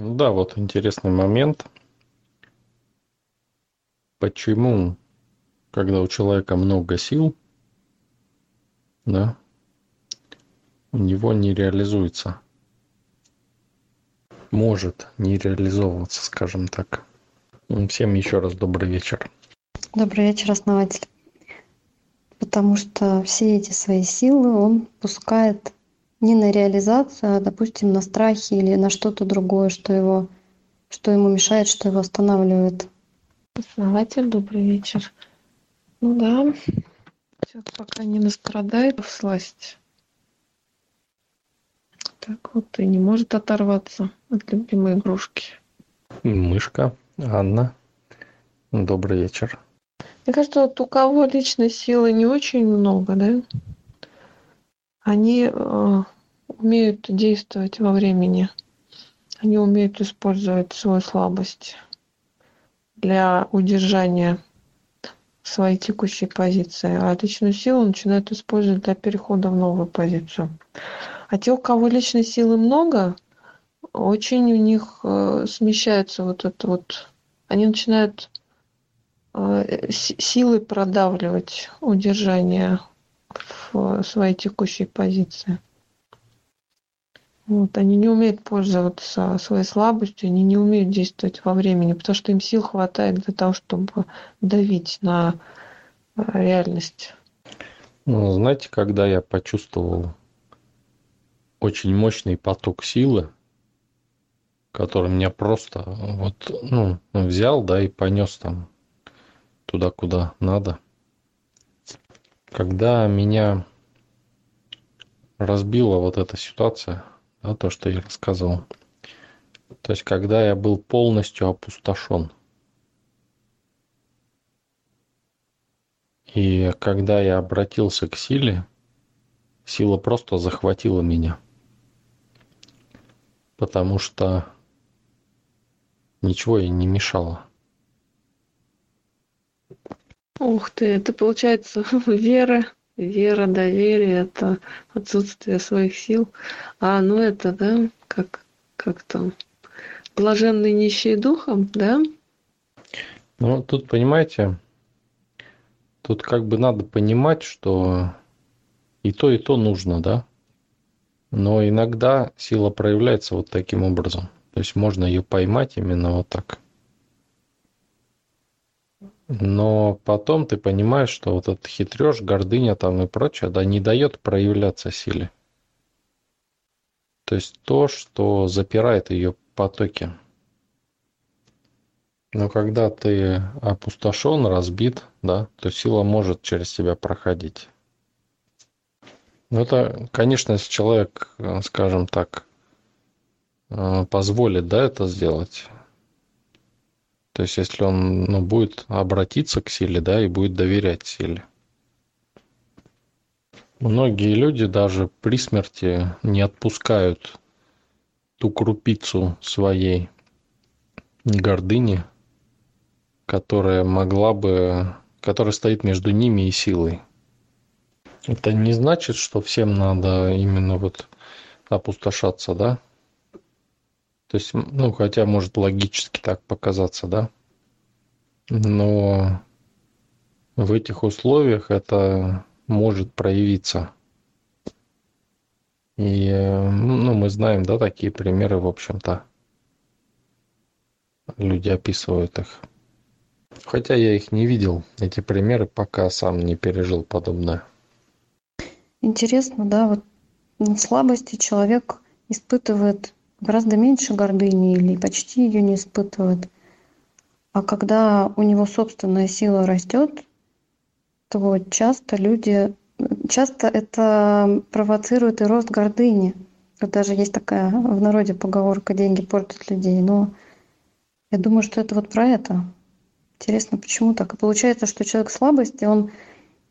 Ну да, вот интересный момент. Почему, когда у человека много сил, да, у него не реализуется. Может не реализовываться, скажем так. Всем еще раз добрый вечер. Добрый вечер, основатель. Потому что все эти свои силы он пускает не на реализацию, а, допустим, на страхи или на что-то другое, что его что ему мешает, что его останавливает. Основатель, добрый вечер. Ну да, человек пока не настрадает в сласть. Так вот и не может оторваться от любимой игрушки. Мышка, Анна, добрый вечер. Мне кажется, вот у кого личной силы не очень много, да, они э, умеют действовать во времени. Они умеют использовать свою слабость для удержания своей текущей позиции, а личную силу начинают использовать для перехода в новую позицию. А те, у кого личной силы много, очень у них э, смещается вот это вот, они начинают э, силой продавливать удержание в своей текущей позиции. Вот, они не умеют пользоваться своей слабостью, они не умеют действовать во времени, потому что им сил хватает для того, чтобы давить на э, реальность. Ну, знаете, когда я почувствовал очень мощный поток силы, который меня просто вот, ну, взял, да, и понес там туда, куда надо – когда меня разбила вот эта ситуация, да, то, что я рассказывал, то есть когда я был полностью опустошен, и когда я обратился к силе, сила просто захватила меня, потому что ничего ей не мешало. Ух ты, это получается вера, вера, доверие, это отсутствие своих сил. А, ну это, да, как, как там, блаженный нищий духом, да? Ну, тут, понимаете, тут как бы надо понимать, что и то, и то нужно, да? Но иногда сила проявляется вот таким образом. То есть можно ее поймать именно вот так но потом ты понимаешь, что вот этот хитрёж, гордыня там и прочее, да, не дает проявляться силе. То есть то, что запирает ее потоки. Но когда ты опустошен, разбит, да, то сила может через тебя проходить. Ну, это, конечно, если человек, скажем так, э, позволит, да, это сделать, то есть, если он ну, будет обратиться к силе, да, и будет доверять силе. Многие люди даже при смерти не отпускают ту крупицу своей гордыни, которая могла бы, которая стоит между ними и силой. Это не значит, что всем надо именно вот опустошаться, да? То есть, ну, хотя может логически так показаться, да? Но в этих условиях это может проявиться. И ну, мы знаем, да, такие примеры, в общем-то. Люди описывают их. Хотя я их не видел, эти примеры, пока сам не пережил подобное. Интересно, да, вот слабости человек испытывает гораздо меньше гордыни или почти ее не испытывает. А когда у него собственная сила растет, то часто люди, часто это провоцирует и рост гордыни. Вот даже есть такая в народе поговорка «деньги портят людей». Но я думаю, что это вот про это. Интересно, почему так? И получается, что человек слабости, он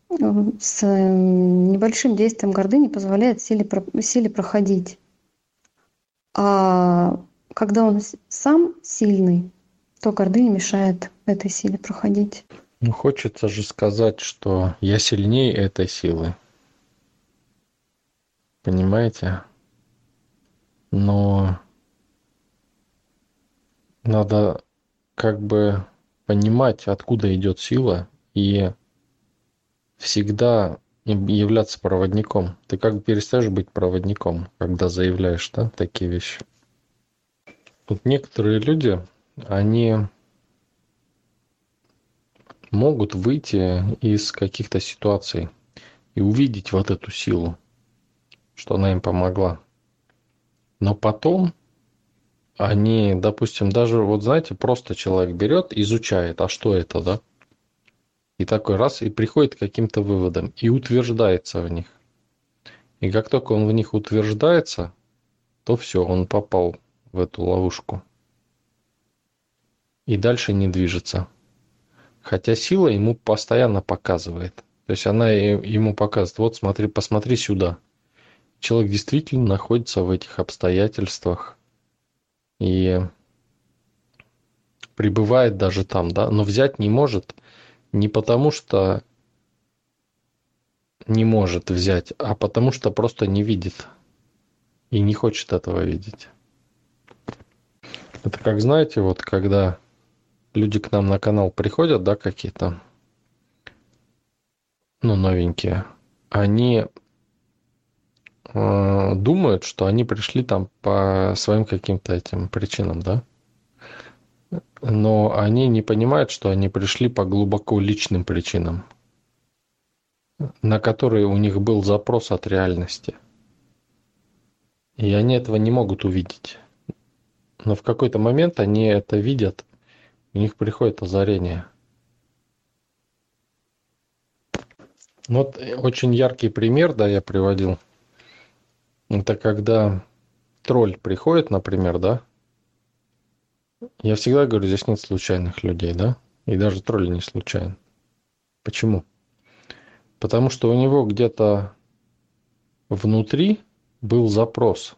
с небольшим действием гордыни позволяет силе, силе проходить. А когда он сам сильный, то гордыня мешает этой силе проходить. Ну, хочется же сказать, что я сильнее этой силы. Понимаете? Но надо как бы понимать, откуда идет сила, и всегда являться проводником. Ты как бы перестаешь быть проводником, когда заявляешь да, такие вещи. Вот некоторые люди, они могут выйти из каких-то ситуаций и увидеть вот эту силу, что она им помогла. Но потом они, допустим, даже, вот знаете, просто человек берет, изучает, а что это, да? И такой раз, и приходит к каким-то выводам, и утверждается в них. И как только он в них утверждается, то все, он попал в эту ловушку. И дальше не движется. Хотя сила ему постоянно показывает. То есть она ему показывает, вот смотри, посмотри сюда. Человек действительно находится в этих обстоятельствах и пребывает даже там, да, но взять не может не потому, что не может взять, а потому что просто не видит и не хочет этого видеть. Это как знаете, вот когда люди к нам на канал приходят, да, какие-то, ну, новенькие, они э, думают, что они пришли там по своим каким-то этим причинам, да? Но они не понимают, что они пришли по глубоко личным причинам, на которые у них был запрос от реальности. И они этого не могут увидеть. Но в какой-то момент они это видят – у них приходит озарение. Вот очень яркий пример, да, я приводил. Это когда тролль приходит, например, да. Я всегда говорю, здесь нет случайных людей, да. И даже тролль не случайен. Почему? Потому что у него где-то внутри был запрос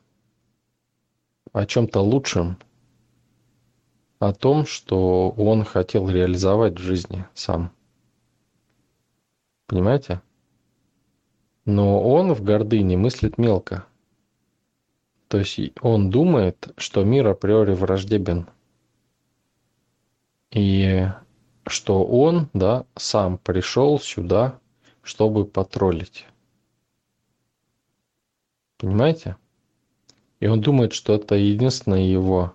о чем-то лучшем, о том, что он хотел реализовать в жизни сам. Понимаете? Но он в гордыне мыслит мелко. То есть он думает, что мир априори враждебен. И что он, да, сам пришел сюда, чтобы потроллить. Понимаете? И он думает, что это единственное его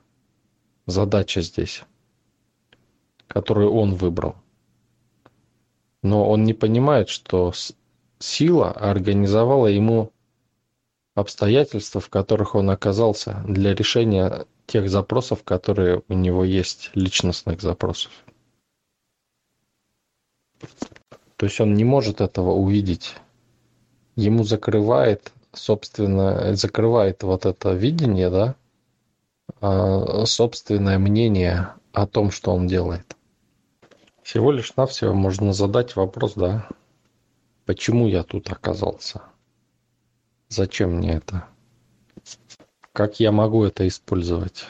задача здесь, которую он выбрал. Но он не понимает, что сила организовала ему обстоятельства, в которых он оказался для решения тех запросов, которые у него есть, личностных запросов. То есть он не может этого увидеть. Ему закрывает, собственно, закрывает вот это видение, да, а, собственное мнение о том, что он делает. Всего лишь навсего можно задать вопрос, да, почему я тут оказался? Зачем мне это? Как я могу это использовать?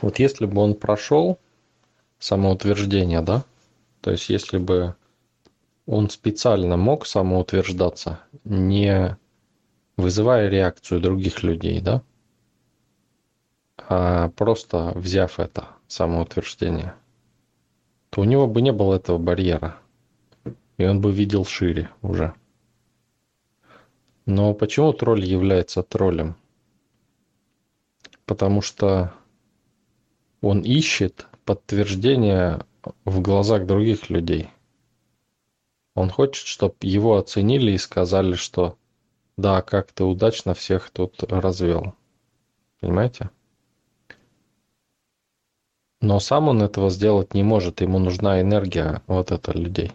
Вот если бы он прошел самоутверждение, да, то есть если бы он специально мог самоутверждаться, не вызывая реакцию других людей, да, а просто взяв это самоутверждение, то у него бы не было этого барьера, и он бы видел шире уже. Но почему тролль является троллем? Потому что он ищет подтверждение в глазах других людей. Он хочет, чтобы его оценили и сказали, что да, как ты удачно всех тут развел. Понимаете? Но сам он этого сделать не может, ему нужна энергия вот эта людей.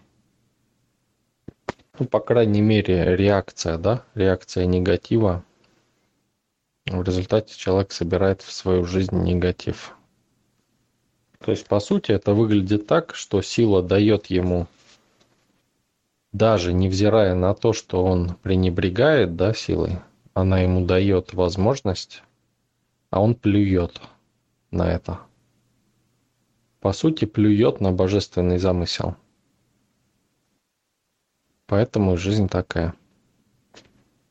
Ну, по крайней мере, реакция, да, реакция негатива. В результате человек собирает в свою жизнь негатив. То есть, по сути, это выглядит так, что сила дает ему, даже невзирая на то, что он пренебрегает, да, силой, она ему дает возможность, а он плюет на это по сути плюет на божественный замысел. Поэтому жизнь такая.